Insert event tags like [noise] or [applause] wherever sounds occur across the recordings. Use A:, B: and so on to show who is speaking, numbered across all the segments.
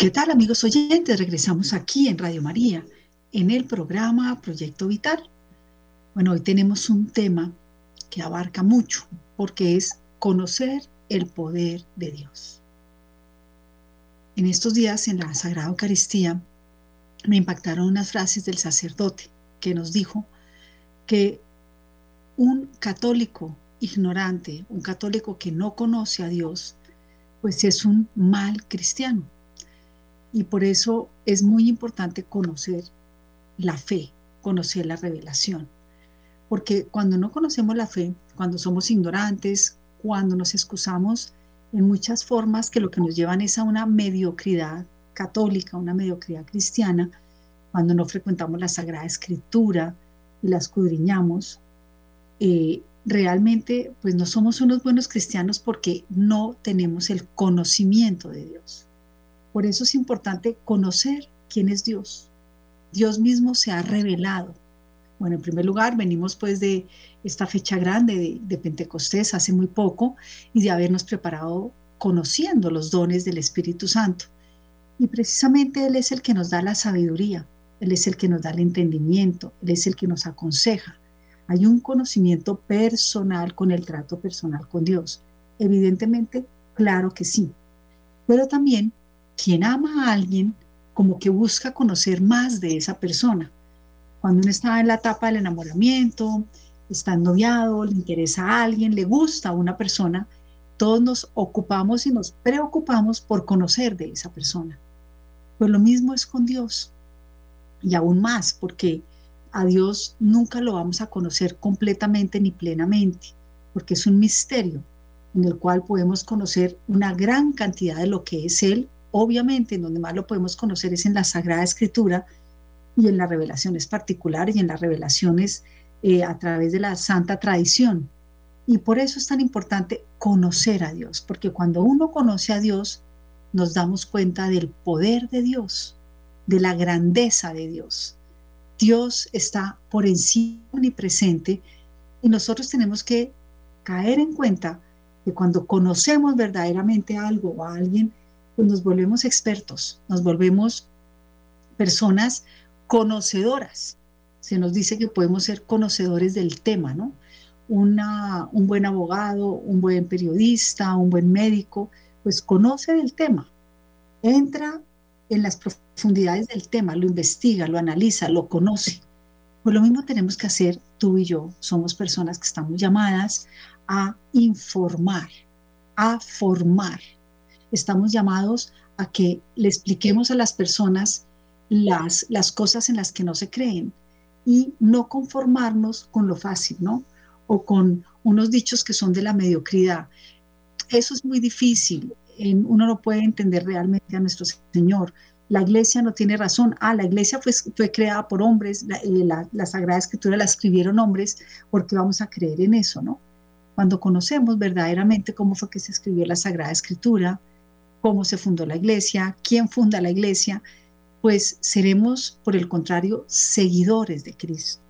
A: ¿Qué tal amigos oyentes? Regresamos aquí en Radio María, en el programa Proyecto Vital. Bueno, hoy tenemos un tema que abarca mucho, porque es conocer el poder de Dios. En estos días en la Sagrada Eucaristía me impactaron unas frases del sacerdote que nos dijo que un católico ignorante, un católico que no conoce a Dios, pues es un mal cristiano y por eso es muy importante conocer la fe, conocer la revelación. Porque cuando no conocemos la fe, cuando somos ignorantes, cuando nos excusamos en muchas formas que lo que nos llevan es a una mediocridad católica, una mediocridad cristiana, cuando no frecuentamos la Sagrada Escritura y la escudriñamos, eh, realmente pues no somos unos buenos cristianos porque no tenemos el conocimiento de Dios. Por eso es importante conocer quién es Dios. Dios mismo se ha revelado. Bueno, en primer lugar, venimos pues de esta fecha grande de, Pentecostés hace muy poco y de habernos preparado conociendo los dones del Espíritu Santo. Y precisamente Él es el que nos da la sabiduría, Él es el que nos da el entendimiento, Él es el que nos aconseja. Hay un conocimiento personal con el trato personal con Dios. Evidentemente, claro que sí. Pero también quien ama a alguien como que busca conocer más de esa persona. Cuando uno está en la etapa del enamoramiento, está noviado, le interesa a alguien, le gusta a una persona, todos nos ocupamos y nos preocupamos por conocer de esa persona. Pues lo mismo es con Dios. Y aún más, porque a Dios nunca lo vamos a conocer completamente ni plenamente, porque es un misterio en el cual podemos conocer una gran cantidad de lo que es Él Obviamente, en donde más lo podemos conocer es en la Sagrada Escritura y en las revelaciones particulares y en las revelaciones eh, a través de la santa tradición. Y por eso es tan importante conocer a Dios, porque cuando uno conoce a Dios, nos damos cuenta del poder de Dios, de la grandeza de Dios. Dios está por encima y presente y nosotros tenemos que caer en cuenta que cuando conocemos verdaderamente algo o a alguien, pues nos volvemos expertos, nos volvemos personas conocedoras. Se nos dice que podemos ser conocedores del tema, ¿no? Una, un buen abogado, un buen periodista, un buen médico, pues conoce del tema, entra en las profundidades del tema, lo investiga, lo analiza, lo conoce. Pues lo mismo tenemos que hacer tú y yo. Somos personas que estamos llamadas a informar, a formar, estamos llamados a que le expliquemos a las personas las, las cosas en las que no se creen y no conformarnos con lo fácil, ¿no? O con unos dichos que son de la mediocridad. Eso es muy difícil. Uno no puede entender realmente a nuestro Señor. La iglesia no tiene razón. Ah, la iglesia fue, fue creada por hombres, la, eh, la, la Sagrada Escritura la escribieron hombres, porque vamos a creer en eso, ¿no? Cuando conocemos verdaderamente cómo fue que se escribió la Sagrada Escritura, cómo se fundó la iglesia, quién funda la iglesia, pues seremos, por el contrario, seguidores de Cristo,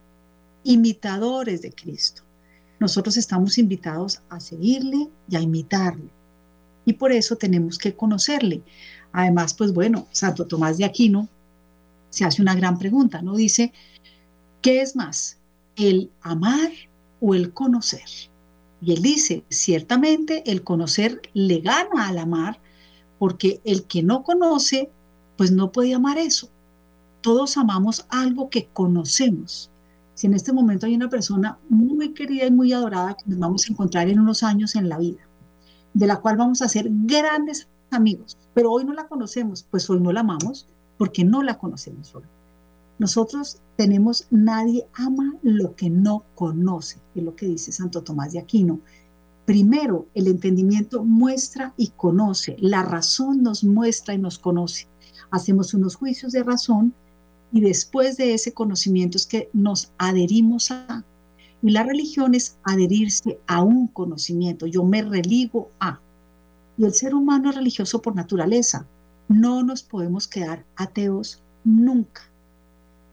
A: imitadores de Cristo. Nosotros estamos invitados a seguirle y a imitarle. Y por eso tenemos que conocerle. Además, pues bueno, Santo Tomás de Aquino se hace una gran pregunta, ¿no? Dice, ¿qué es más, el amar o el conocer? Y él dice, ciertamente el conocer le gana al amar, porque el que no conoce, pues no puede amar eso. Todos amamos algo que conocemos. Si en este momento hay una persona muy querida y muy adorada que nos vamos a encontrar en unos años en la vida, de la cual vamos a ser grandes amigos, pero hoy no la conocemos, pues hoy no la amamos porque no la conocemos hoy. Nosotros tenemos, nadie ama lo que no conoce, es lo que dice Santo Tomás de Aquino. Primero, el entendimiento muestra y conoce, la razón nos muestra y nos conoce. Hacemos unos juicios de razón y después de ese conocimiento es que nos adherimos a. Y la religión es adherirse a un conocimiento. Yo me religo a. Y el ser humano es religioso por naturaleza. No nos podemos quedar ateos nunca,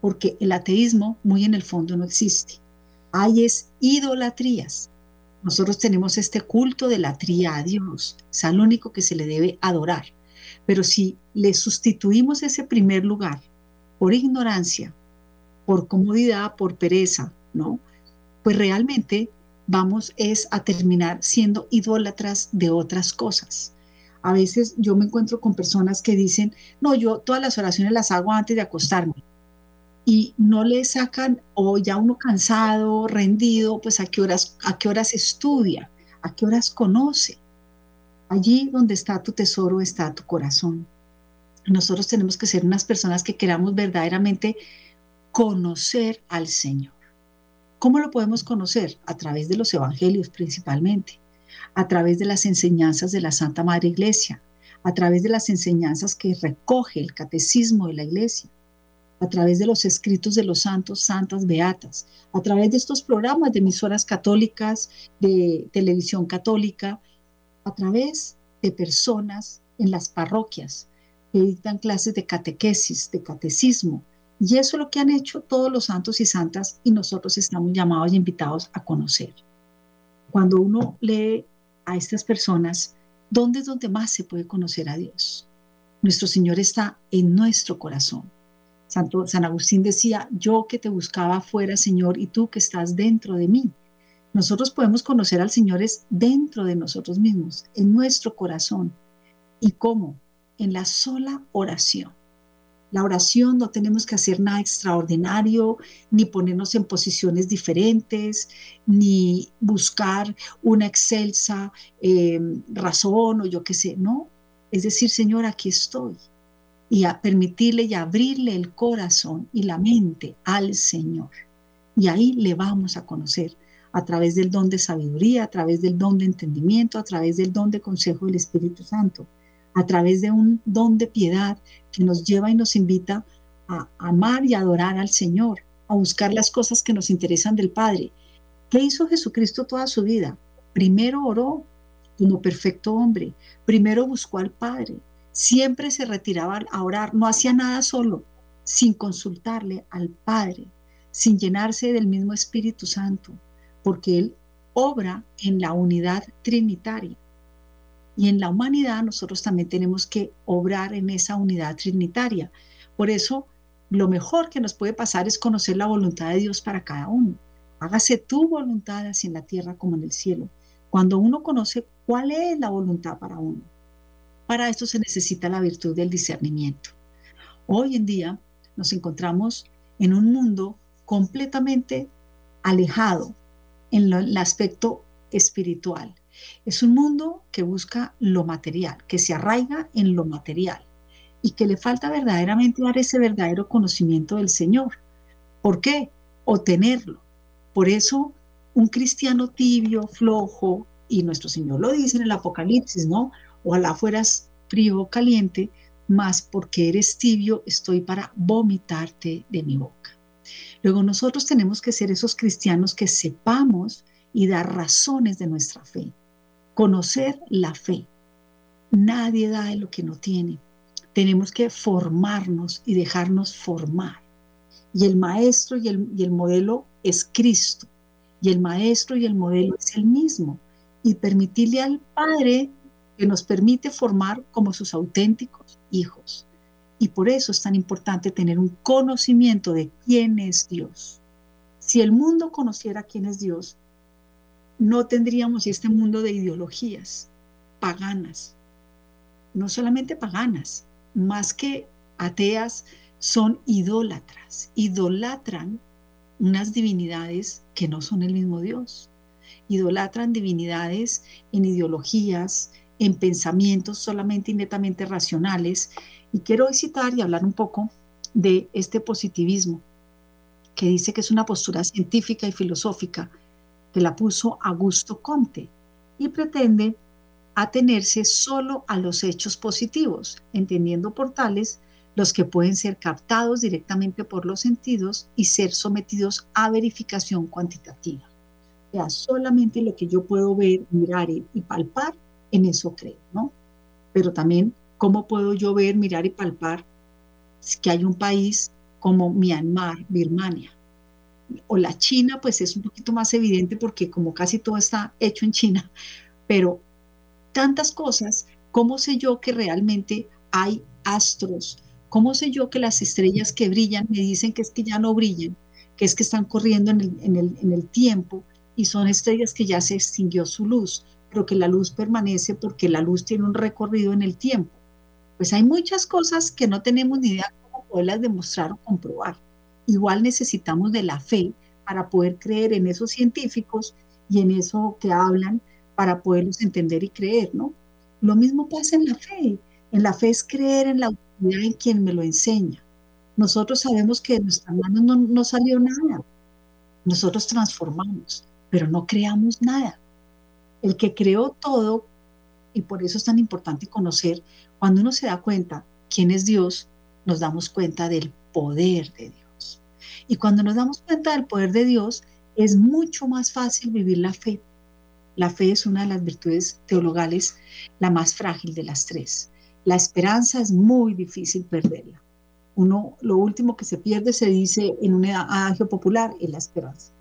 A: porque el ateísmo muy en el fondo no existe. Hay es idolatrías, nosotros tenemos este culto de la tría a Dios, es al único que se le debe adorar. Pero si le sustituimos ese primer lugar por ignorancia, por comodidad, por pereza, ¿no? Pues realmente vamos es a terminar siendo idólatras de otras cosas. A veces yo me encuentro con personas que dicen, no, yo todas las oraciones las hago antes de acostarme. Y no le sacan, o ya uno cansado, rendido, pues a qué horas, a qué horas estudia, a qué horas conoce. Allí donde está tu tesoro está tu corazón. Nosotros tenemos que ser unas personas que queramos verdaderamente conocer al Señor. ¿Cómo lo podemos conocer? A través de los evangelios principalmente, a través de las enseñanzas de la Santa Madre Iglesia, a través de las enseñanzas que recoge el catecismo de la Iglesia, a través de los escritos de los santos, santas, beatas, a través de estos programas de emisoras católicas, de televisión católica, a través de personas en las parroquias que dictan clases de catequesis, de catecismo, y eso es lo que han hecho todos los santos y santas y nosotros estamos llamados y invitados a conocer. Cuando uno lee a estas personas, ¿dónde es donde más se puede conocer a Dios? Nuestro Señor está en nuestro corazón. Santo, San Agustín decía, yo que te buscaba afuera, Señor, y tú que estás dentro de mí. Nosotros podemos conocer al Señor es dentro de nosotros mismos, en nuestro corazón. ¿Y cómo? En la sola oración. La oración no tenemos que hacer nada extraordinario, ni ponernos en posiciones diferentes, ni buscar una excelsa em, razón o yo qué sé, no. Es decir, Señor, aquí estoy. Y a permitirle y abrirle el corazón y la mente al Señor. Y ahí le vamos a conocer a través del don de sabiduría, a través del don de entendimiento, a través del don de consejo del Espíritu Santo a través de un don de piedad que nos lleva y nos invita a amar y adorar al Señor, a buscar las cosas que nos interesan del Padre. ¿Qué hizo Jesucristo toda su vida? Primero oró como perfecto hombre, primero buscó al Padre, siempre se retiraba a orar, no hacía nada solo, sin consultarle al Padre, sin llenarse del mismo Espíritu Santo, porque Él obra en la unidad trinitaria. Y en la humanidad nosotros también tenemos que obrar en esa unidad trinitaria. Por eso, lo mejor que nos puede pasar es conocer la voluntad de Dios para cada uno. Hágase tu voluntad así en la tierra como en el cielo. Cuando uno conoce cuál es la voluntad para uno, para esto se necesita la virtud del discernimiento. Hoy en día nos encontramos en un mundo completamente alejado en el aspecto espiritual. Es un mundo que busca lo material, que se arraiga en lo material y que le falta verdaderamente dar ese verdadero conocimiento del Señor. ¿Por qué? O tenerlo. Por eso, un cristiano tibio, flojo, y nuestro Señor lo dice en el Apocalipsis, ¿no? Ojalá fueras frío o caliente, más porque eres tibio, estoy para vomitarte de mi boca. Luego nosotros tenemos que ser esos cristianos que sepamos y dar razones de nuestra fe conocer la fe. Nadie da de lo que no tiene. Tenemos que formarnos y dejarnos formar. Y el maestro y el, y el modelo es Cristo. Y el maestro y el modelo es el mismo. Y permitirle al Padre que nos permite formar como sus auténticos hijos. Y por eso es tan importante tener un conocimiento de quién es Dios. Si el mundo conociera quién es Dios, no tendríamos este mundo de ideologías paganas, no solamente paganas, más que ateas, son idólatras, idolatran unas divinidades que no son el mismo Dios, idolatran divinidades en ideologías, en pensamientos solamente y netamente racionales. Y quiero citar y hablar un poco de este positivismo, que dice que es una postura científica y filosófica que la puso Augusto Conte y pretende atenerse solo a los hechos positivos, entendiendo por tales los que pueden ser captados directamente por los sentidos y ser sometidos a verificación cuantitativa. O sea, solamente lo que yo puedo ver, mirar y palpar, en eso creo, ¿no? Pero también, ¿cómo puedo yo ver, mirar y palpar que hay un país como Myanmar, Birmania, o la China, pues es un poquito más evidente porque como casi todo está hecho en China, pero tantas cosas, ¿cómo sé yo que realmente hay astros. ¿Cómo sé yo que las estrellas que brillan me dicen que es que ya no brillan, que es que están corriendo en el, tiempo y son estrellas que ya se extinguió su luz, pero que la luz permanece porque la luz tiene un recorrido en el tiempo? Pues hay muchas cosas que no tenemos ni idea cómo poderlas demostrar o comprobar. Igual necesitamos de la fe para poder creer en esos científicos y en eso que hablan para poderlos entender y creer, ¿no? Lo mismo pasa en la fe. En la fe es creer en la autoridad en quien me lo enseña. Nosotros sabemos que de nuestras manos no, no salió nada. Nosotros transformamos, pero no creamos nada. El que creó todo, y por eso es tan importante conocer, cuando uno se da cuenta quién es Dios, nos damos cuenta del poder de Dios. Y cuando nos damos cuenta del poder de Dios, es mucho más fácil vivir la fe. La fe es una de las virtudes teologales, la más frágil de las tres. La esperanza es muy difícil perderla. Uno, lo último que se pierde, se dice en un adagio popular, es la esperanza.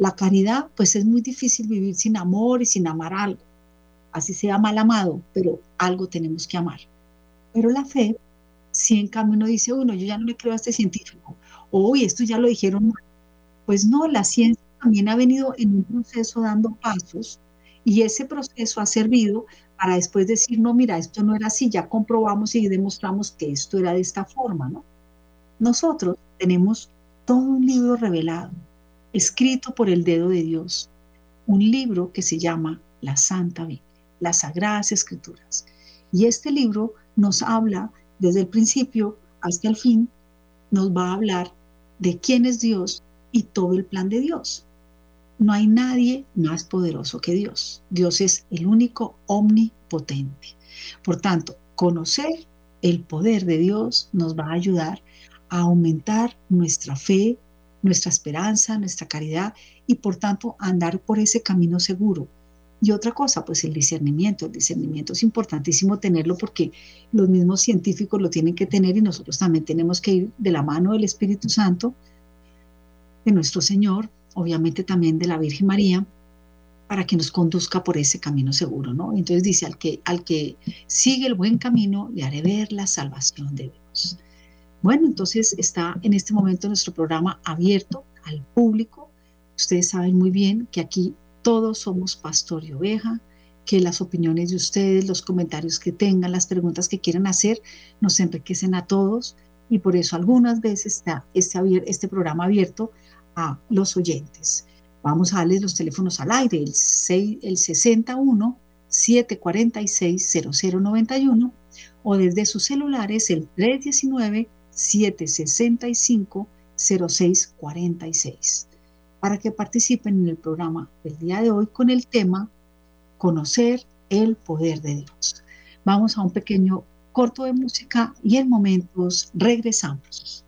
A: La caridad, pues es muy difícil vivir sin amor y sin amar algo. Así sea mal amado, pero algo tenemos que amar. Pero la fe, si en cambio uno dice, uno, yo ya no le creo a este científico, uy, esto ya lo dijeron mal. Pues no, la ciencia también ha venido en un proceso dando pasos y ese proceso ha servido para después decir, no, mira, esto no era así, ya comprobamos y demostramos que esto era de esta forma, ¿no? Nosotros tenemos todo un libro revelado, escrito por el dedo de Dios, un libro que se llama la Santa Biblia, las Sagradas Escrituras. Y este libro nos habla desde el principio hasta el fin, nos va a hablar de quién es Dios y todo el plan de Dios no hay nadie más poderoso que Dios. Dios es el único omnipotente. Por tanto, conocer el poder de Dios nos va a ayudar a aumentar nuestra fe, nuestra esperanza, nuestra caridad y por tanto andar por ese camino seguro. Y otra cosa, pues el discernimiento. El discernimiento es importantísimo tenerlo porque los mismos científicos lo tienen que tener y nosotros también tenemos que ir de la mano del Espíritu Santo, de nuestro Señor, obviamente también de la Virgen María, para que nos conduzca por ese camino seguro, ¿no? Entonces dice, al que, al que sigue el buen camino, le haré ver la salvación de Dios. Bueno, entonces está en este momento nuestro programa abierto al público. Ustedes saben muy bien que aquí todos somos pastor y oveja, que las opiniones de ustedes, los comentarios que tengan, las preguntas que quieran hacer, nos enriquecen a todos y por eso algunas veces está este, este programa abierto a los oyentes. Vamos a darles los teléfonos al aire, el, 6, el 61 746 0091 o desde sus celulares el 319 765 0646 para que participen en el programa del día de hoy con el tema Conocer el poder de Dios. Vamos a un pequeño corto de música y en momentos regresamos.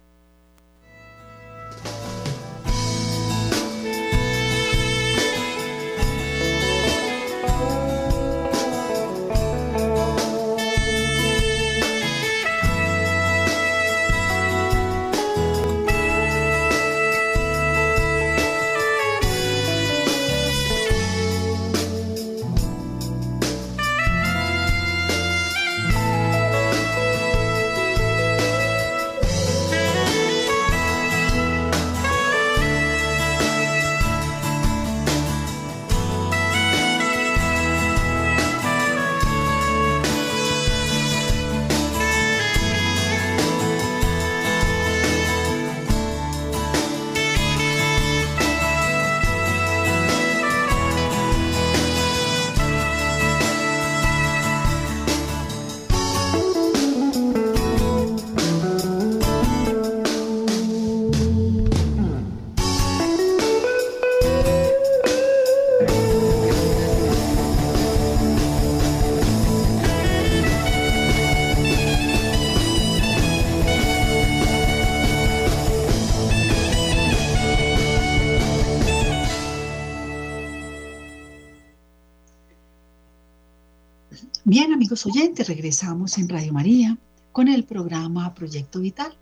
A: Oyentes, regresamos en Radio María con el programa Proyecto Vital.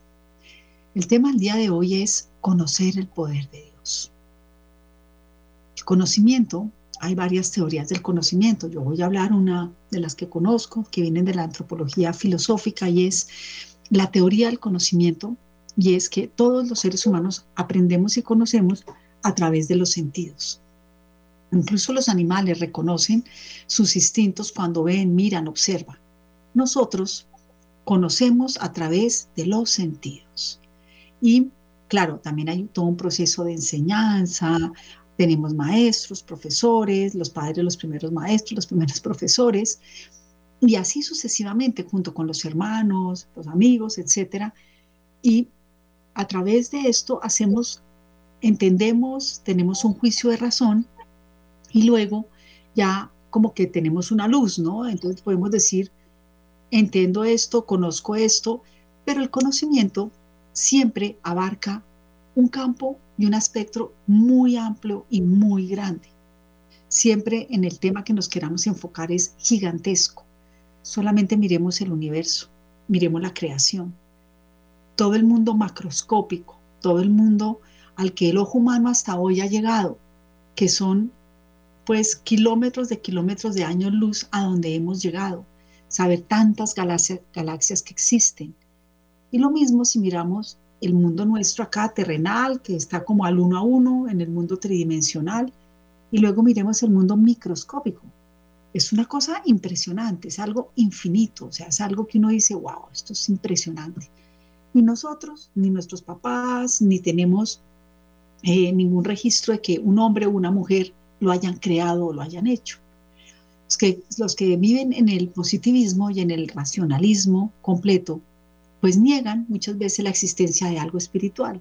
A: El tema del día de hoy es conocer el poder de Dios. El conocimiento hay varias teorías del conocimiento. Yo voy a hablar una de las que conozco, que vienen de la antropología filosófica, y es la teoría del conocimiento, y es que todos los seres humanos aprendemos y conocemos a través de los sentidos. Incluso los animales reconocen sus instintos cuando ven, miran, observan. Nosotros conocemos a través de los sentidos. Y claro, también hay todo un proceso de enseñanza, tenemos maestros, profesores, los padres los primeros maestros, los primeros [laughs] profesores, y así sucesivamente, junto con los hermanos, los amigos, etc. Y a través de esto hacemos, entendemos, tenemos un juicio de razón y luego ya como que tenemos una luz, ¿no? Entonces podemos decir, entiendo esto, conozco esto, pero el conocimiento siempre abarca un campo y un espectro muy amplio y muy grande. Siempre en el tema que nos queramos enfocar es gigantesco. Solamente miremos el universo, miremos la creación, todo el mundo macroscópico, todo el mundo al que el ojo humano hasta hoy ha llegado, que son pues kilómetros de kilómetros de años luz a donde hemos llegado, saber tantas galaxias, que existen. Y lo mismo si miramos el mundo nuestro acá terrenal, que está como al uno a uno en el mundo tridimensional, y luego miremos el mundo microscópico. Es una cosa impresionante, es algo infinito, o sea, es algo que uno dice, wow, esto es impresionante. Ni nosotros, ni nuestros papás, ni tenemos eh, ningún registro de que un hombre o una mujer lo hayan creado o lo hayan hecho. Los que, los que viven en el positivismo y en el racionalismo completo pues niegan muchas veces la existencia de algo espiritual.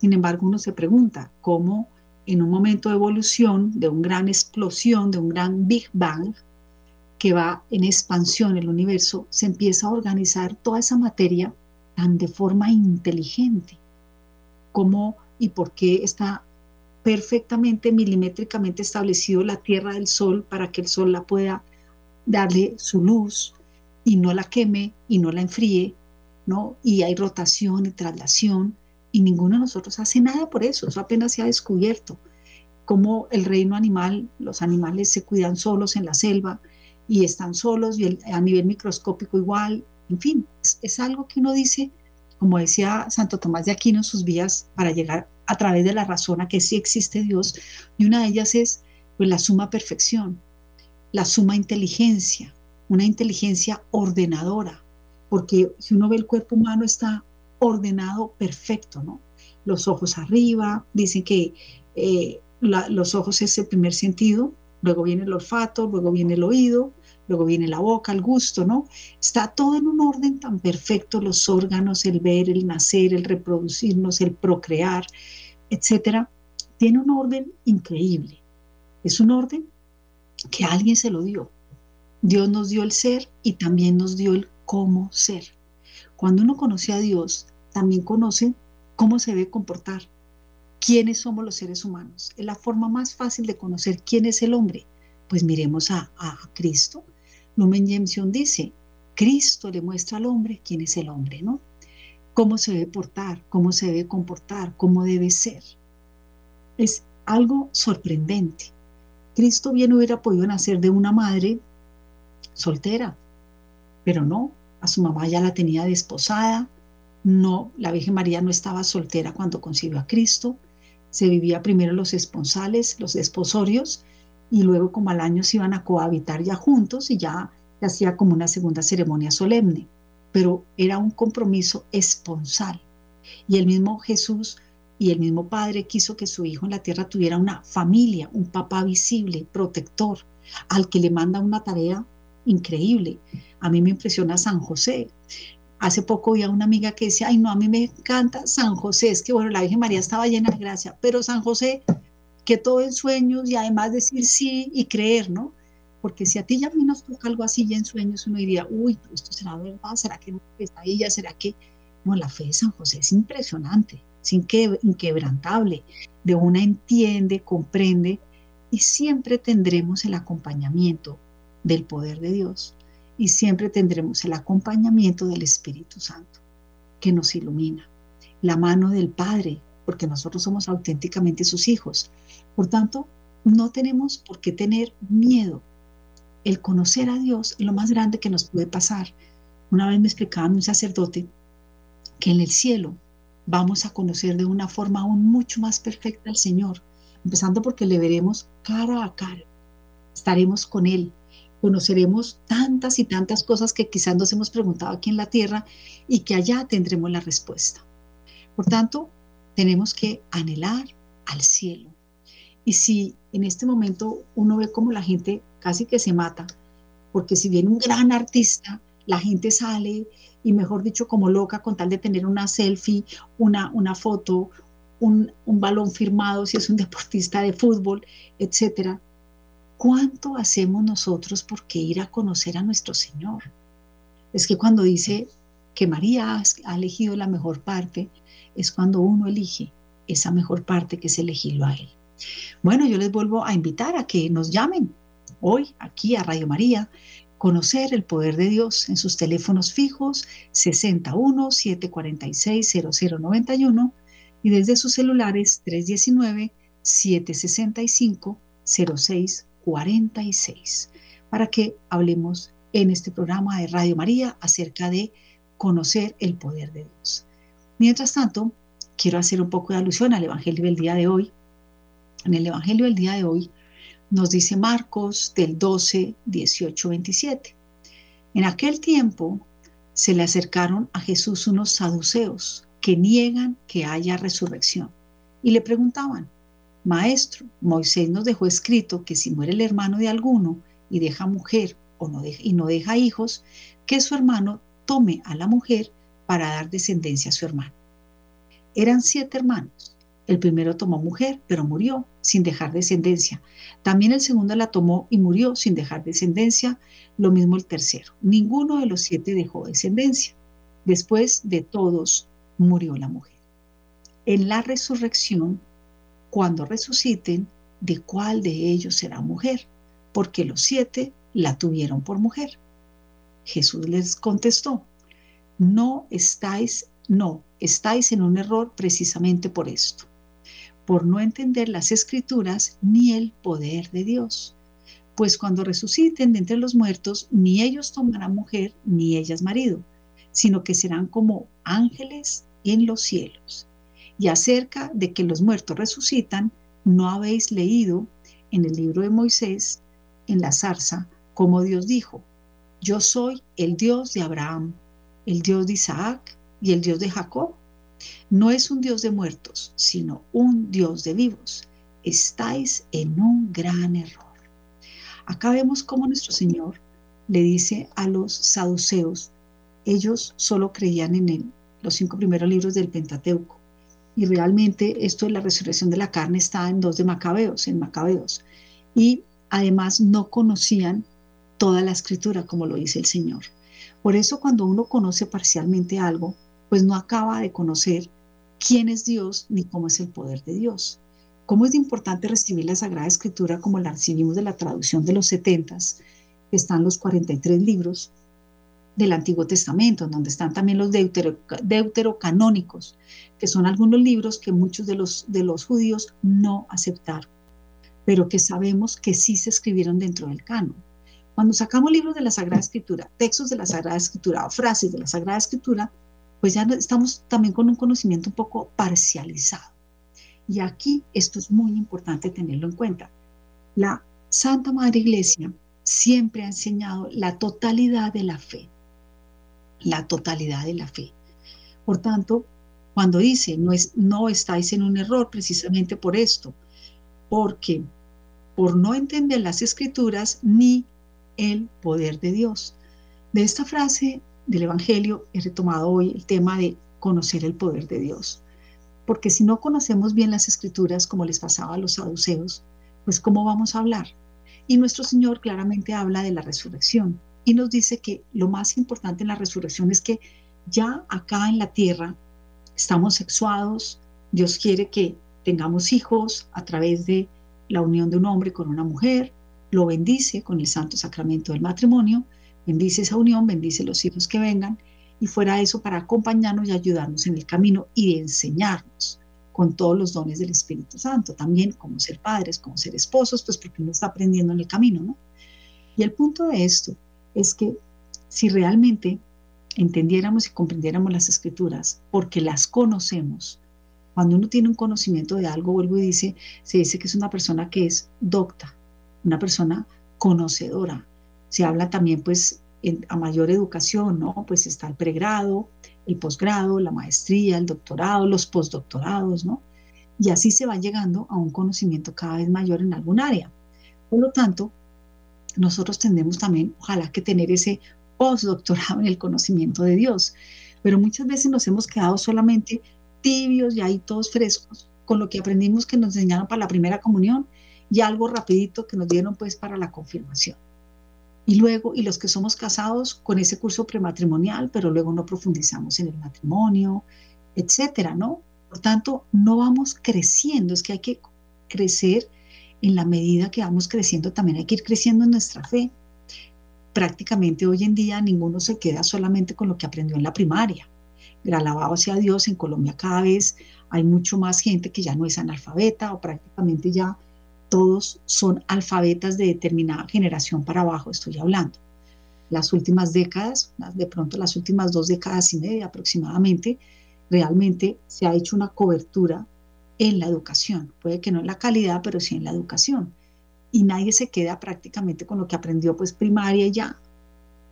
A: Sin embargo, uno se pregunta cómo en un momento de evolución, de una gran explosión, de un gran Big Bang, que va en expansión el universo, se empieza a organizar toda esa materia tan de forma inteligente. ¿Cómo y por qué está perfectamente milimétricamente establecido la Tierra del Sol para que el Sol la pueda darle su luz y no la queme y no la enfríe ¿no? Y hay rotación y traslación y ninguno de nosotros hace nada por eso, eso apenas se ha descubierto. Como el reino animal, los animales se cuidan solos en la selva y están solos y a nivel microscópico igual, en fin, es, algo que uno dice, como decía Santo Tomás de Aquino sus vías, para llegar a través de la razón a que sí existe Dios, y una de ellas es pues, la suma perfección, la suma inteligencia, una inteligencia ordenadora, porque si uno ve el cuerpo humano está ordenado perfecto, ¿no? Los ojos arriba, dicen que eh, los ojos es el primer sentido, luego viene el olfato, luego viene el oído, luego viene la boca, el gusto, ¿no? Está todo en un orden tan perfecto, los órganos, el ver, el nacer, el reproducirnos, el procrear, etcétera. Tiene un orden increíble. Es un orden que alguien se lo dio. Dios nos dio el ser y también nos dio el cómo ser. Cuando uno conoce a Dios, también conoce cómo se debe comportar, quiénes somos los seres humanos. Es la forma más fácil de conocer quién es el hombre. Pues miremos a, Cristo. Lumen Gentium dice, Cristo le muestra al hombre quién es el hombre, ¿no? Cómo se debe portar, cómo se debe comportar, cómo debe ser. Es algo sorprendente. Cristo bien hubiera podido nacer de una madre soltera, pero no, a su mamá ya la tenía desposada, no, la Virgen María no estaba soltera cuando concibió a Cristo, se vivía primero los esponsales, los desposorios, y luego como al año se iban a cohabitar ya juntos y ya hacía como una segunda ceremonia solemne, pero era un compromiso esponsal. Y el mismo Jesús y el mismo Padre quiso que su hijo en la tierra tuviera una familia, un papá visible, protector, al que le manda una tarea increíble. A mí me impresiona San José. Hace poco vi a una amiga que decía, ay no, a mí me encanta San José, es que bueno, la Virgen María estaba llena de gracia, pero San José, que todo en sueños y además decir sí y creer, ¿no? Porque si a ti ya a mí nos toca algo así ya en sueños, uno diría, uy, esto será verdad, será que no es ella, será que... No, la fe de San José es impresionante, es inquebrantable, de una entiende, comprende y siempre tendremos el acompañamiento del poder de Dios y siempre tendremos el acompañamiento del Espíritu Santo que nos ilumina, la mano del Padre, porque nosotros somos auténticamente sus hijos. Por tanto, no tenemos por qué tener miedo. El conocer a Dios es lo más grande que nos puede pasar. Una vez me explicaba un sacerdote que en el cielo vamos a conocer de una forma aún mucho más perfecta al Señor, empezando porque le veremos cara a cara, estaremos con Él, conoceremos tantas y tantas cosas que quizás nos hemos preguntado aquí en la tierra y que allá tendremos la respuesta. Por tanto, tenemos que anhelar al cielo. Y si en este momento uno ve como la gente casi que se mata, porque si viene un gran artista, la gente sale y mejor dicho como loca con tal de tener una selfie, una, una foto, un, un balón firmado si es un [laughs] deportista de fútbol, etcétera. ¿Cuánto hacemos nosotros por qué ir a conocer a nuestro Señor? Es que cuando dice que María ha elegido la mejor parte, es cuando uno elige esa mejor parte que es elegirlo a Él. Bueno, yo les vuelvo a invitar a que nos llamen hoy aquí a Radio María, conocer el poder de Dios en sus teléfonos fijos 61 746 0091 y desde sus celulares 319 765 06 46, para que hablemos en este programa de Radio María acerca de conocer el poder de Dios. Mientras tanto, quiero hacer un poco de alusión al Evangelio del día de hoy. En el Evangelio del día de hoy nos dice Marcos del 12, 18, 27. En aquel tiempo se le acercaron a Jesús unos saduceos que niegan que haya resurrección y le preguntaban, Maestro, Moisés nos dejó escrito que si muere el hermano de alguno y deja mujer o no y no deja hijos, que su hermano tome a la mujer para dar descendencia a su hermano. Eran siete hermanos. El primero tomó mujer, pero murió sin dejar descendencia. También el segundo la tomó y murió sin dejar descendencia. Lo mismo el tercero. Ninguno de los siete dejó descendencia. Después de todos murió la mujer. En la resurrección cuando resuciten, de cuál de ellos será mujer, porque los siete la tuvieron por mujer. Jesús les contestó, no estáis, no, estáis en un error precisamente por esto, por no entender las escrituras ni el poder de Dios. Pues cuando resuciten de entre los muertos, ni ellos tomarán mujer, ni ellas marido, sino que serán como ángeles en los cielos y acerca de que los muertos resucitan, no habéis leído en el libro de Moisés, en la zarza, como Dios dijo, yo soy el Dios de Abraham, el Dios de Isaac y el Dios de Jacob. No es un Dios de muertos, sino un Dios de vivos. Estáis en un gran error. Acá vemos cómo nuestro Señor le dice a los saduceos, ellos solo creían en él, los cinco primeros libros del Pentateuco, y realmente esto de la resurrección de la carne está en dos de Macabeos, en Macabeos. Y además no conocían toda la escritura, como lo dice el Señor. Por eso cuando uno conoce parcialmente algo, pues no acaba de conocer quién es Dios ni cómo es el poder de Dios. Cómo es importante recibir la Sagrada Escritura como la recibimos de la traducción de los setentas, que están los 43 libros, del Antiguo Testamento, donde están también los deuterocanónicos, que son algunos libros que muchos de los, de los judíos no aceptaron, pero que sabemos que sí se escribieron dentro del canon. Cuando sacamos libros de la Sagrada Escritura, textos de la Sagrada Escritura o frases de la Sagrada Escritura, pues ya estamos también con un conocimiento un poco parcializado. Y aquí esto es muy importante tenerlo en cuenta. La Santa Madre Iglesia siempre ha enseñado la totalidad de la fe la totalidad de la fe. Por tanto, cuando dice, no, es, no estáis en un error precisamente por esto, porque por no entender las escrituras ni el poder de Dios. De esta frase del Evangelio he retomado hoy el tema de conocer el poder de Dios. Porque si no conocemos bien las escrituras, como les pasaba a los saduceos, pues ¿cómo vamos a hablar? Y nuestro Señor claramente habla de la resurrección y nos dice que lo más importante en la resurrección es que ya acá en la tierra estamos sexuados, Dios quiere que tengamos hijos a través de la unión de un hombre con una mujer, lo bendice con el santo sacramento del matrimonio, bendice esa unión, bendice los hijos que vengan y fuera eso para acompañarnos y ayudarnos en el camino y enseñarnos con todos los dones del Espíritu Santo, también como ser padres, como ser esposos, pues porque uno está aprendiendo en el camino, ¿no? Y el punto de esto es que si realmente entendiéramos y comprendiéramos las escrituras, porque las conocemos, cuando uno tiene un conocimiento de algo, vuelvo y dice, se dice que es una persona que es docta, una persona conocedora. Se habla también, pues, a mayor educación, ¿no? Pues está el pregrado, el posgrado, la maestría, el doctorado, los postdoctorados, ¿no? Y así se va llegando a un conocimiento cada vez mayor en algún área. Por lo tanto, nosotros tendemos también, ojalá que tener ese postdoctorado en el conocimiento de Dios, pero muchas veces nos hemos quedado solamente tibios y ahí todos frescos con lo que aprendimos que nos enseñaron para la primera comunión y algo rapidito que nos dieron pues para la confirmación. Y luego, y los que somos casados con ese curso prematrimonial, pero luego no profundizamos en el matrimonio, etcétera, ¿no? Por tanto, no vamos creciendo, es que hay que crecer en la medida que vamos creciendo, también hay que ir creciendo en nuestra fe. Prácticamente hoy en día ninguno se queda solamente con lo que aprendió en la primaria. Alabado sea Dios, en Colombia cada vez hay mucho más gente que ya no es analfabeta o prácticamente ya todos son alfabetas de determinada generación para abajo, estoy hablando. Las últimas décadas, de pronto las últimas dos décadas y media aproximadamente, realmente se ha hecho una cobertura en la educación. Puede que no en la calidad, pero sí en la educación. Y nadie se queda prácticamente con lo que aprendió pues primaria ya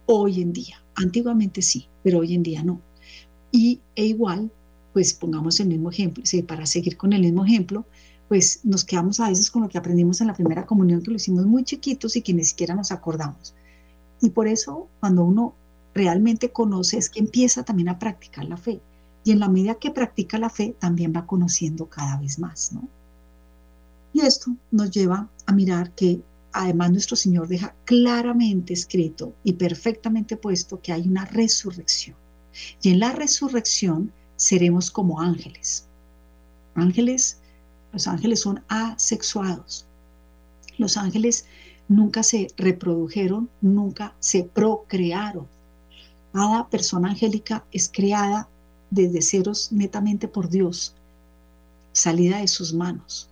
A: hoy en día. Antiguamente sí, pero hoy en día no. Y e igual, pues pongamos el mismo ejemplo, para seguir con el mismo ejemplo, pues nos quedamos a veces con lo que aprendimos en la primera comunión, que lo hicimos muy chiquitos y que ni siquiera nos acordamos. Y por eso, cuando uno realmente conoce, es que empieza también a practicar la fe. Y en la medida que practica la fe, también va conociendo cada vez más, ¿no? Y esto nos lleva a mirar que además nuestro Señor deja claramente escrito y perfectamente puesto que hay una resurrección. Y en la resurrección seremos como ángeles. Ángeles los ángeles son asexuados. Los ángeles nunca se reprodujeron, nunca se procrearon. Cada persona angélica es creada desde ceros netamente por Dios, salida de sus manos.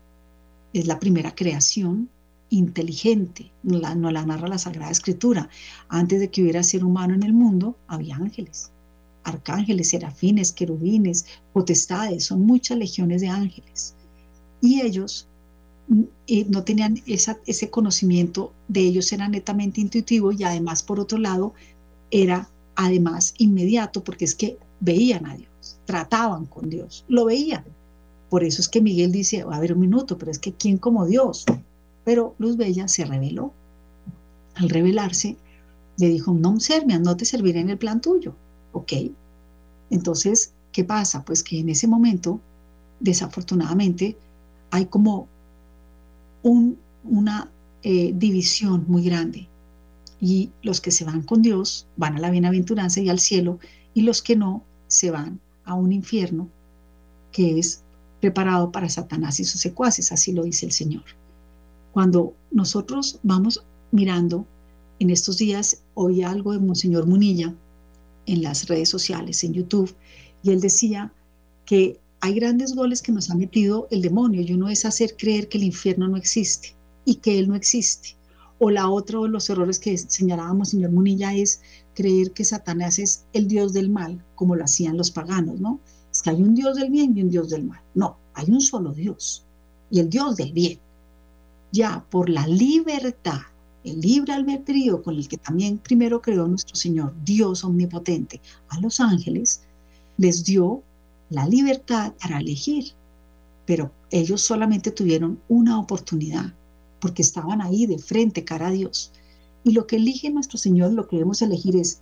A: Es la primera creación inteligente, la, la narra la Sagrada Escritura. Antes de que hubiera ser humano en el mundo, había ángeles, arcángeles, serafines, querubines, potestades, son muchas legiones de ángeles y ellos mm, no tenían ese conocimiento de ellos, era netamente intuitivo y además, por otro lado, era además inmediato porque es que veían a Dios, trataban con Dios, lo veían. Por eso es que Miguel dice, a ver un minuto, pero es que ¿quién como Dios? Pero Luz Bella se reveló. Al revelarse, le dijo, no sermian, no te serviré en el plan tuyo. Ok. Entonces, ¿qué pasa? Pues que en ese momento, desafortunadamente, hay como una eh, división muy grande. Y los que se van con Dios van a la bienaventuranza y al cielo, y los que no se van a un infierno que es preparado para Satanás y sus secuaces, así lo dice el Señor. Cuando nosotros vamos mirando en estos días, oí algo de Monseñor Munilla en las redes sociales, en YouTube, y él decía que hay grandes goles que nos ha metido el demonio y uno es hacer creer que el infierno no existe y que él no existe. O la otra de los errores que señalábamos, señor Munilla, es creer que Satanás es el dios del mal, como lo hacían los paganos, ¿no? Es que hay un dios del bien y un dios del mal. No, hay un solo dios y el dios del bien. Ya por la libertad, el libre albedrío con el que también primero creó nuestro Señor, Dios omnipotente, a los ángeles, les dio la libertad para elegir, pero ellos solamente tuvieron una oportunidad porque estaban ahí de frente, cara a Dios. Y lo que elige nuestro Señor, lo que debemos elegir es,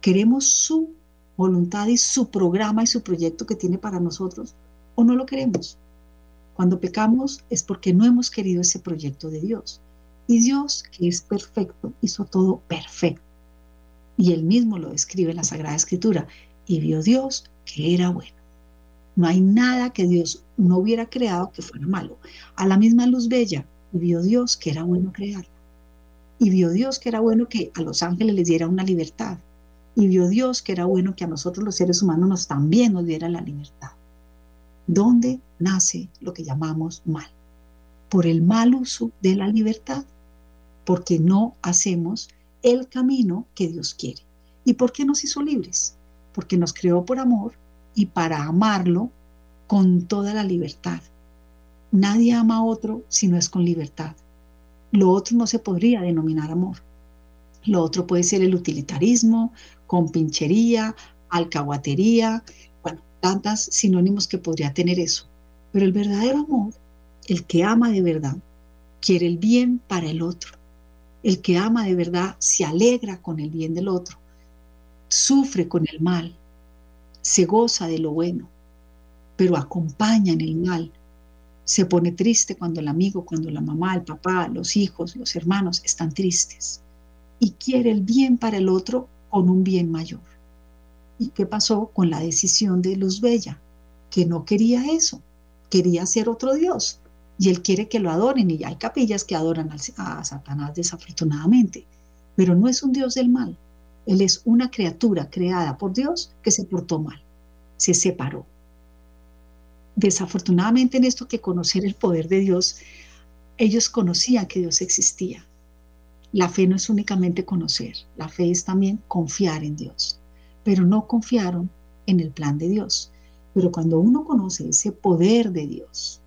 A: ¿queremos su voluntad y su programa y su proyecto que tiene para nosotros o no lo queremos? Cuando pecamos es porque no hemos querido ese proyecto de Dios. Y Dios, que es perfecto, hizo todo perfecto. Y él mismo lo describe en la Sagrada Escritura. Y vio Dios que era bueno. No hay nada que Dios no hubiera creado que fuera malo. A la misma luz bella, vio Dios que era bueno crearla. Y vio Dios que era bueno que a los ángeles les diera una libertad. Y vio Dios que era bueno que a nosotros los seres humanos nos también nos diera la libertad. ¿Dónde nace lo que llamamos mal? Por el mal uso de la libertad, porque no hacemos el camino que Dios quiere. ¿Y por qué nos hizo libres? Porque nos creó por amor y para amarlo con toda la libertad. Nadie ama a otro si no es con libertad. Lo otro no se podría denominar amor. Lo otro puede ser el utilitarismo, con pinchería, alcahuatería, bueno, tantas sinónimos que podría tener eso. Pero el verdadero amor, el que ama de verdad, quiere el bien para el otro. El que ama de verdad se alegra con el bien del otro, sufre con el mal, se goza de lo bueno, pero acompaña en el mal. Se pone triste cuando el amigo, cuando la mamá, el papá, los hijos, los hermanos están tristes y quiere el bien para el otro con un bien mayor. ¿Y qué pasó con la decisión de Luz Bella? Que no quería eso, quería ser otro Dios. Y él quiere que lo adoren y hay capillas que adoran a Satanás desafortunadamente. Pero no es un Dios del mal. Él es una criatura creada por Dios que se portó mal, se separó. Desafortunadamente en esto que conocer el poder de Dios, ellos conocían que Dios existía, la fe no es únicamente conocer, la fe es también confiar en Dios, pero no confiaron en el plan de Dios. Pero cuando uno conoce ese poder de Dios,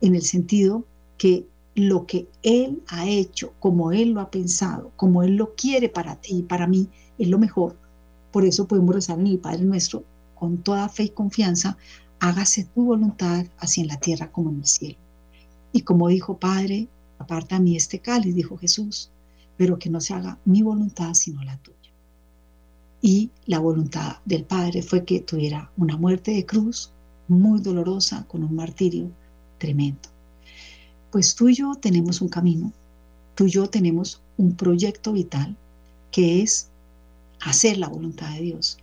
A: en el sentido que lo que Él ha hecho, como Él lo ha pensado, como Él lo quiere para ti y para mí, es lo mejor. Por eso podemos rezar en el Padre nuestro con toda fe y confianza, hágase tu voluntad, así en la tierra como en el cielo. Y como dijo Padre, aparta a mí este cáliz, dijo Jesús, pero que no se haga mi voluntad sino la tuya. Y la voluntad del Padre fue que tuviera una muerte de cruz muy dolorosa, con un martirio tremendo. Pues tú y yo tenemos un camino, tú y yo tenemos un proyecto vital que es hacer la voluntad de Dios,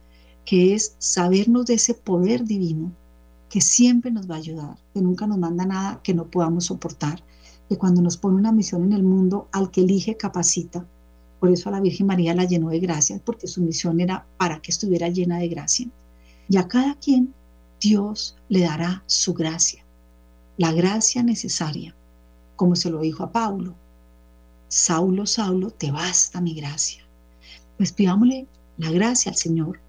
A: que es sabernos de ese poder divino que siempre nos va a ayudar, que nunca nos manda nada que no podamos soportar, que cuando nos pone una misión en el mundo, al que elige capacita. Por eso a la Virgen María la llenó de gracia, porque su misión era para que estuviera llena de gracia. Y a cada quien Dios le dará su gracia, la gracia necesaria, como se lo dijo a Pablo. Saulo, Saulo, te basta mi gracia. Pues pidámosle la gracia al Señor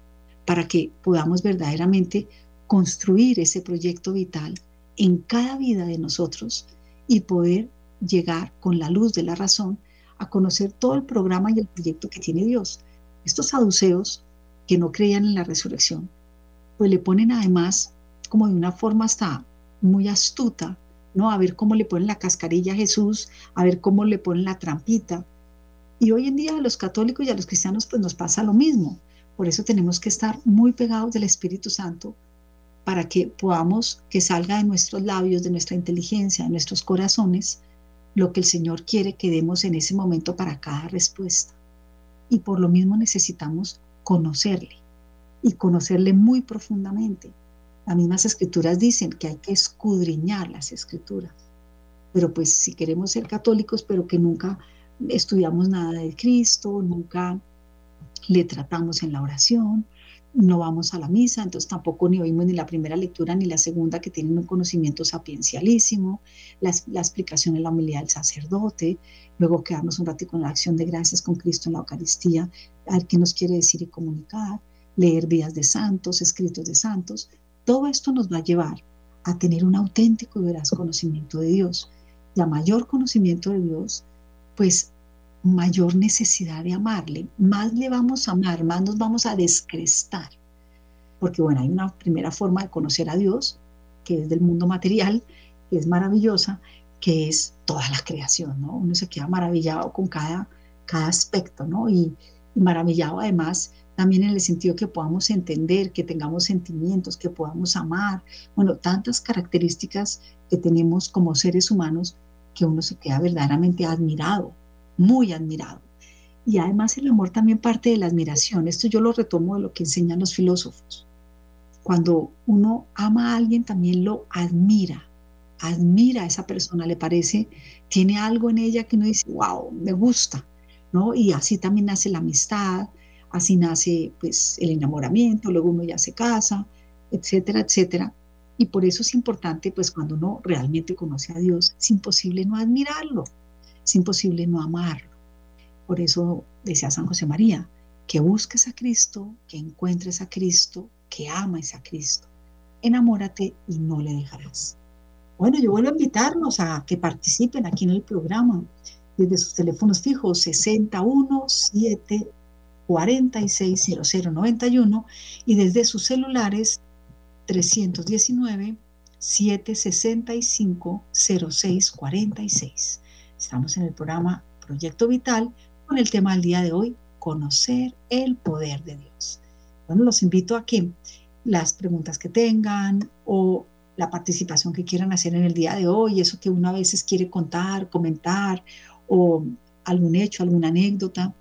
A: para que podamos verdaderamente construir ese proyecto vital en cada vida de nosotros y poder llegar con la luz de la razón a conocer todo el programa y el proyecto que tiene Dios. Estos saduceos que no creían en la resurrección, pues le ponen además como de una forma hasta muy astuta, ¿no? A ver cómo le ponen la cascarilla a Jesús, a ver cómo le ponen la trampita. Y hoy en día a los católicos y a los cristianos pues nos pasa lo mismo. Por eso tenemos que estar muy pegados del Espíritu Santo para que podamos que salga de nuestros labios, de nuestra inteligencia, de nuestros corazones, lo que el Señor quiere que demos en ese momento para cada respuesta. Y por lo mismo necesitamos conocerle y conocerle muy profundamente. Las mismas escrituras dicen que hay que escudriñar las escrituras. Pero pues si queremos ser católicos, pero que nunca estudiamos nada de Cristo, nunca le tratamos en la oración, no vamos a la misa, entonces tampoco ni oímos ni la primera lectura ni la segunda que tienen un conocimiento sapiencialísimo, la, la explicación en la humildad del sacerdote, luego quedarnos un rato con la acción de gracias con Cristo en la Eucaristía, a ver qué nos quiere decir y comunicar, leer vidas de santos, escritos de santos, todo esto nos va a llevar a tener un auténtico y veraz conocimiento de Dios. Y a mayor conocimiento de Dios, pues mayor necesidad de amarle, más le vamos a amar, más nos vamos a descrestar. Porque bueno, hay una primera forma de conocer a Dios, que es del mundo material, que es maravillosa, que es toda la creación, ¿no? Uno se queda maravillado con cada, cada aspecto, ¿no? Y, y maravillado además también en el sentido que podamos entender, que tengamos sentimientos, que podamos amar, bueno, tantas características que tenemos como seres humanos que uno se queda verdaderamente admirado muy admirado. Y además el amor también parte de la admiración. Esto yo lo retomo de lo que enseñan los filósofos. Cuando uno ama a alguien también lo admira, admira a esa persona, le parece, tiene algo en ella que uno dice, wow, me gusta, ¿no? Y así también nace la amistad, así nace pues el enamoramiento, luego uno ya se casa, etcétera, etcétera. Y por eso es importante, pues cuando uno realmente conoce a Dios, es imposible no admirarlo, es imposible no amarlo. Por eso decía San José María, que busques a Cristo, que encuentres a Cristo, que ames a Cristo. Enamórate y no le dejarás. Bueno, yo vuelvo a invitarlos a que participen aquí en el programa desde sus teléfonos fijos 61 7 46 0091 y desde sus celulares 319 765 0646. Estamos en el programa Proyecto Vital con el tema del día de hoy, conocer el poder de Dios. Bueno, los invito a que las preguntas que tengan o la participación que quieran hacer en el día de hoy, eso que uno a veces quiere contar, comentar o algún hecho, alguna anécdota,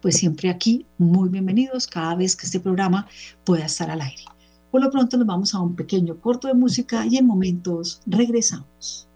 A: pues siempre aquí, muy bienvenidos cada vez que este programa pueda estar al aire. Por lo pronto nos vamos a un pequeño corto de música y en momentos regresamos.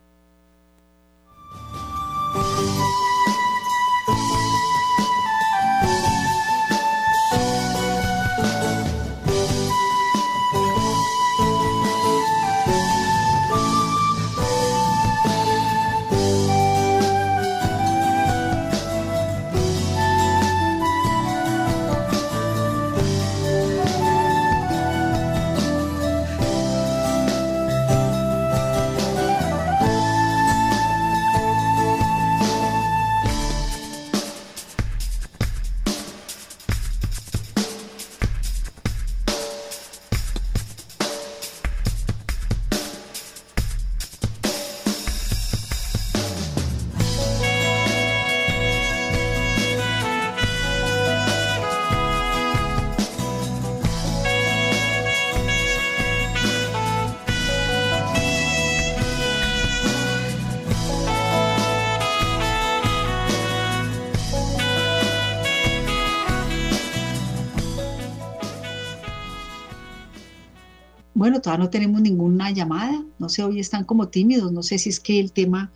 A: Bueno, todavía no tenemos ninguna llamada, no sé, hoy están como tímidos, no sé si es que el tema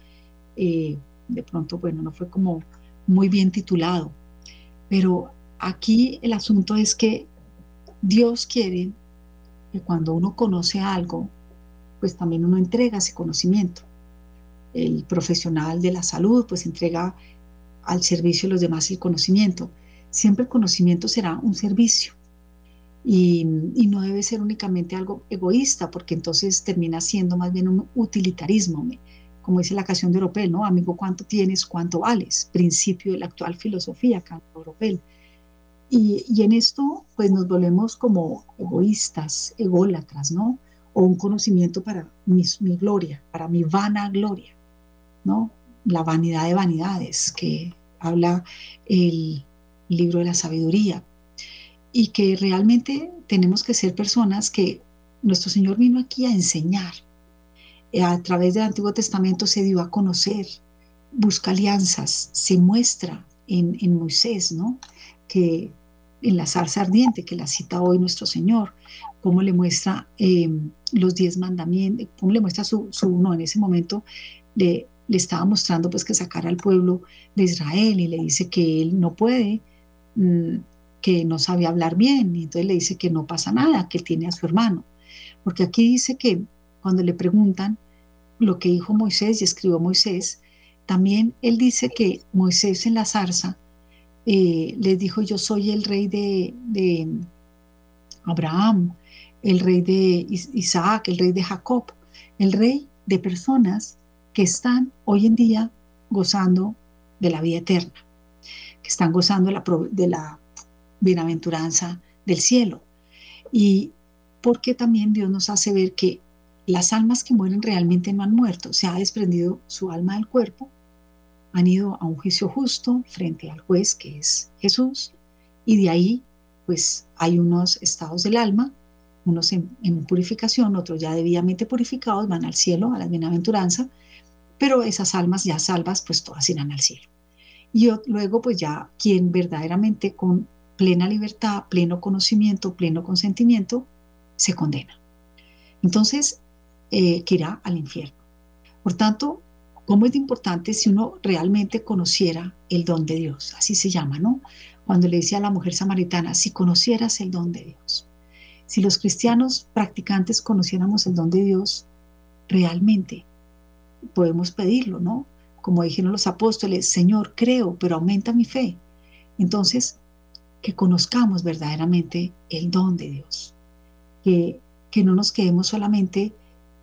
A: eh, de pronto, bueno, no fue como muy bien titulado, pero aquí el asunto es que Dios quiere que cuando uno conoce algo, pues también uno entrega ese conocimiento. El profesional de la salud, pues entrega al servicio de los demás el conocimiento. Siempre el conocimiento será un servicio y, no debe ser únicamente algo egoísta, porque entonces termina siendo más bien un utilitarismo, como dice la canción de Europel, ¿no? Amigo, ¿cuánto tienes? ¿Cuánto vales? Principio de la actual filosofía, canto Europel. Y, y, en esto, pues nos volvemos como egoístas, ególatras, ¿no? O un conocimiento para mi, mi gloria, para mi vana gloria, ¿no? La vanidad de vanidades que habla el libro de la sabiduría y que realmente tenemos que ser personas que nuestro Señor vino aquí a enseñar. Eh, a través del Antiguo Testamento se dio a conocer, busca alianzas, se muestra en, Moisés, ¿no? Que en la zarza ardiente que la cita hoy nuestro Señor, cómo le muestra em, los diez mandamientos, cómo le muestra su, su en ese momento le, le estaba mostrando pues que sacara al pueblo de Israel y le dice que él no puede mm, que no sabe hablar bien y entonces le dice que no pasa nada, que tiene a su hermano. Porque aquí dice que cuando le preguntan lo que dijo Moisés y escribió Moisés, también él dice que Moisés en la zarza eh, les dijo yo soy el rey de, de Abraham, el rey de Isaac, el rey de Jacob, el rey de personas que están hoy en día gozando de la vida eterna, que están gozando de la, de la bienaventuranza del cielo. Y porque también Dios nos hace ver que las almas que mueren realmente no han muerto, se ha desprendido su alma del cuerpo, han ido a un juicio justo frente al juez que es Jesús, y de ahí pues hay unos estados del alma, unos en, purificación, otros ya debidamente purificados, van al cielo, a la bienaventuranza, pero esas almas ya salvas pues todas irán al cielo. Y luego pues ya quien verdaderamente con plena libertad, pleno conocimiento, pleno consentimiento, se condena. Entonces, eh, que irá al infierno. Por tanto, ¿cómo es importante si uno realmente conociera el don de Dios? Así se llama, ¿no? Cuando le decía a la mujer samaritana, si conocieras el don de Dios. Si los cristianos practicantes conociéramos el don de Dios, realmente podemos pedirlo, ¿no? Como dijeron los apóstoles, Señor, creo, pero aumenta mi fe. Entonces, que conozcamos verdaderamente el don de Dios, que, que no nos quedemos solamente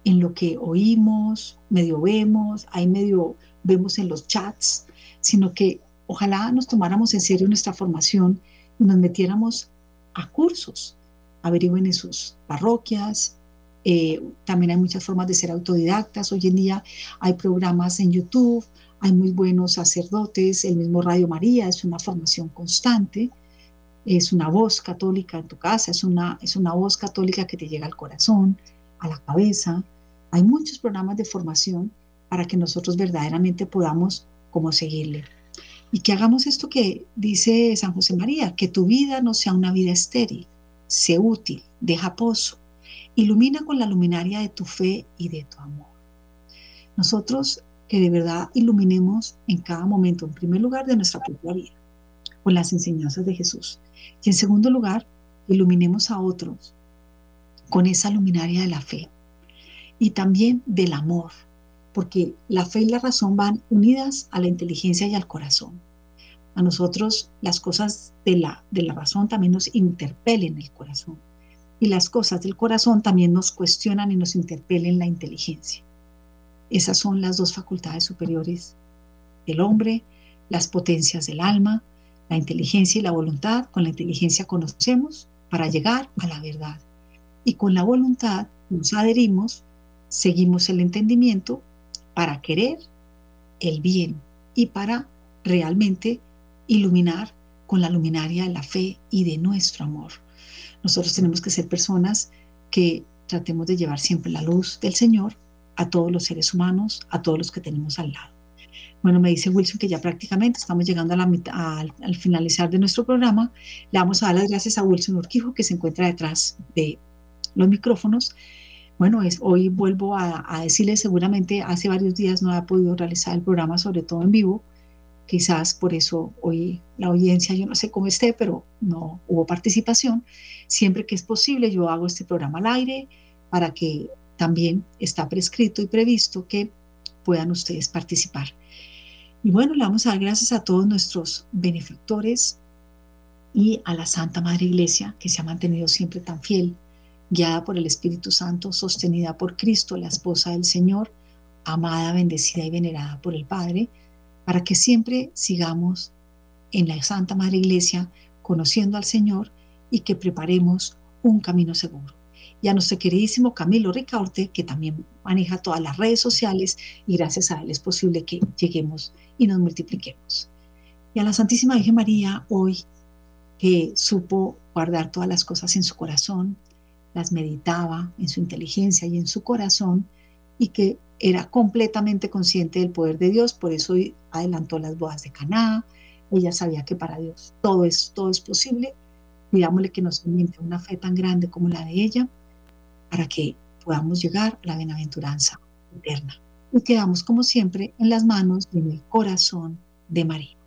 A: en lo que oímos, medio vemos, ahí medio vemos en los chats, sino que ojalá nos tomáramos en serio nuestra formación y nos metiéramos a cursos, averigüen en sus parroquias. Eh, también hay muchas formas de ser autodidactas. Hoy en día hay programas en YouTube, hay muy buenos sacerdotes, el mismo Radio María es una formación constante, es una voz católica en tu casa, es una, es una voz católica que te llega al corazón, a la cabeza. Hay muchos programas de formación para que nosotros verdaderamente podamos como seguirle. Y que hagamos esto que dice San José María, que tu vida no sea una vida estéril, sé útil, deja pozo, ilumina con la luminaria de tu fe y de tu amor. Nosotros que de verdad iluminemos en cada momento, en primer lugar, de nuestra propia vida, con las enseñanzas de Jesús. Y en segundo lugar, iluminemos a otros con esa luminaria de la fe y también del amor, porque la fe y la razón van unidas a la inteligencia y al corazón. A nosotros las cosas de la, de la razón también nos interpelen el corazón y las cosas del corazón también nos cuestionan y nos interpelen la inteligencia. Esas son las dos facultades superiores del hombre, las potencias del alma, la inteligencia y la voluntad. Con la inteligencia conocemos para llegar a la verdad. Y con la voluntad nos adherimos, seguimos el entendimiento para querer el bien y para realmente iluminar con la luminaria de la fe y de nuestro amor. Nosotros tenemos que ser personas que tratemos de llevar siempre la luz del Señor a todos los seres humanos, a todos los que tenemos al lado. Bueno, me dice Wilson que ya prácticamente estamos llegando a la mitad, al, finalizar de nuestro programa. Le vamos a dar las gracias a Wilson Urquijo, que se encuentra detrás de los micrófonos bueno, es, hoy vuelvo a, a decirles, seguramente hace varios días no ha podido realizar el programa, sobre todo en vivo. Quizás por eso hoy la audiencia, yo no sé cómo esté, pero no hubo participación. Siempre que es posible, yo hago este programa al aire para que también está prescrito y previsto que puedan ustedes participar. Y bueno, le vamos a dar gracias a todos nuestros benefactores y a la Santa Madre Iglesia que se ha mantenido siempre tan fiel guiada por el Espíritu Santo, sostenida por Cristo, la esposa del Señor, amada, bendecida y venerada por el Padre, para que siempre sigamos en la Santa Madre Iglesia conociendo al Señor y que preparemos un camino seguro. Y a nuestro queridísimo Camilo Ricaurte, que también maneja todas las redes sociales y gracias a él es posible que lleguemos y nos multipliquemos. Y a la Santísima Virgen María, hoy que supo guardar todas las cosas en su corazón, las meditaba en su inteligencia y en su corazón y que era completamente consciente del poder de Dios, por eso adelantó las bodas de Caná. Ella sabía que para Dios todo es todo es posible. Pidámosle que nos miente una fe tan grande como la de ella para que podamos llegar a la bienaventuranza eterna. Y quedamos como siempre en las manos y en el corazón de María.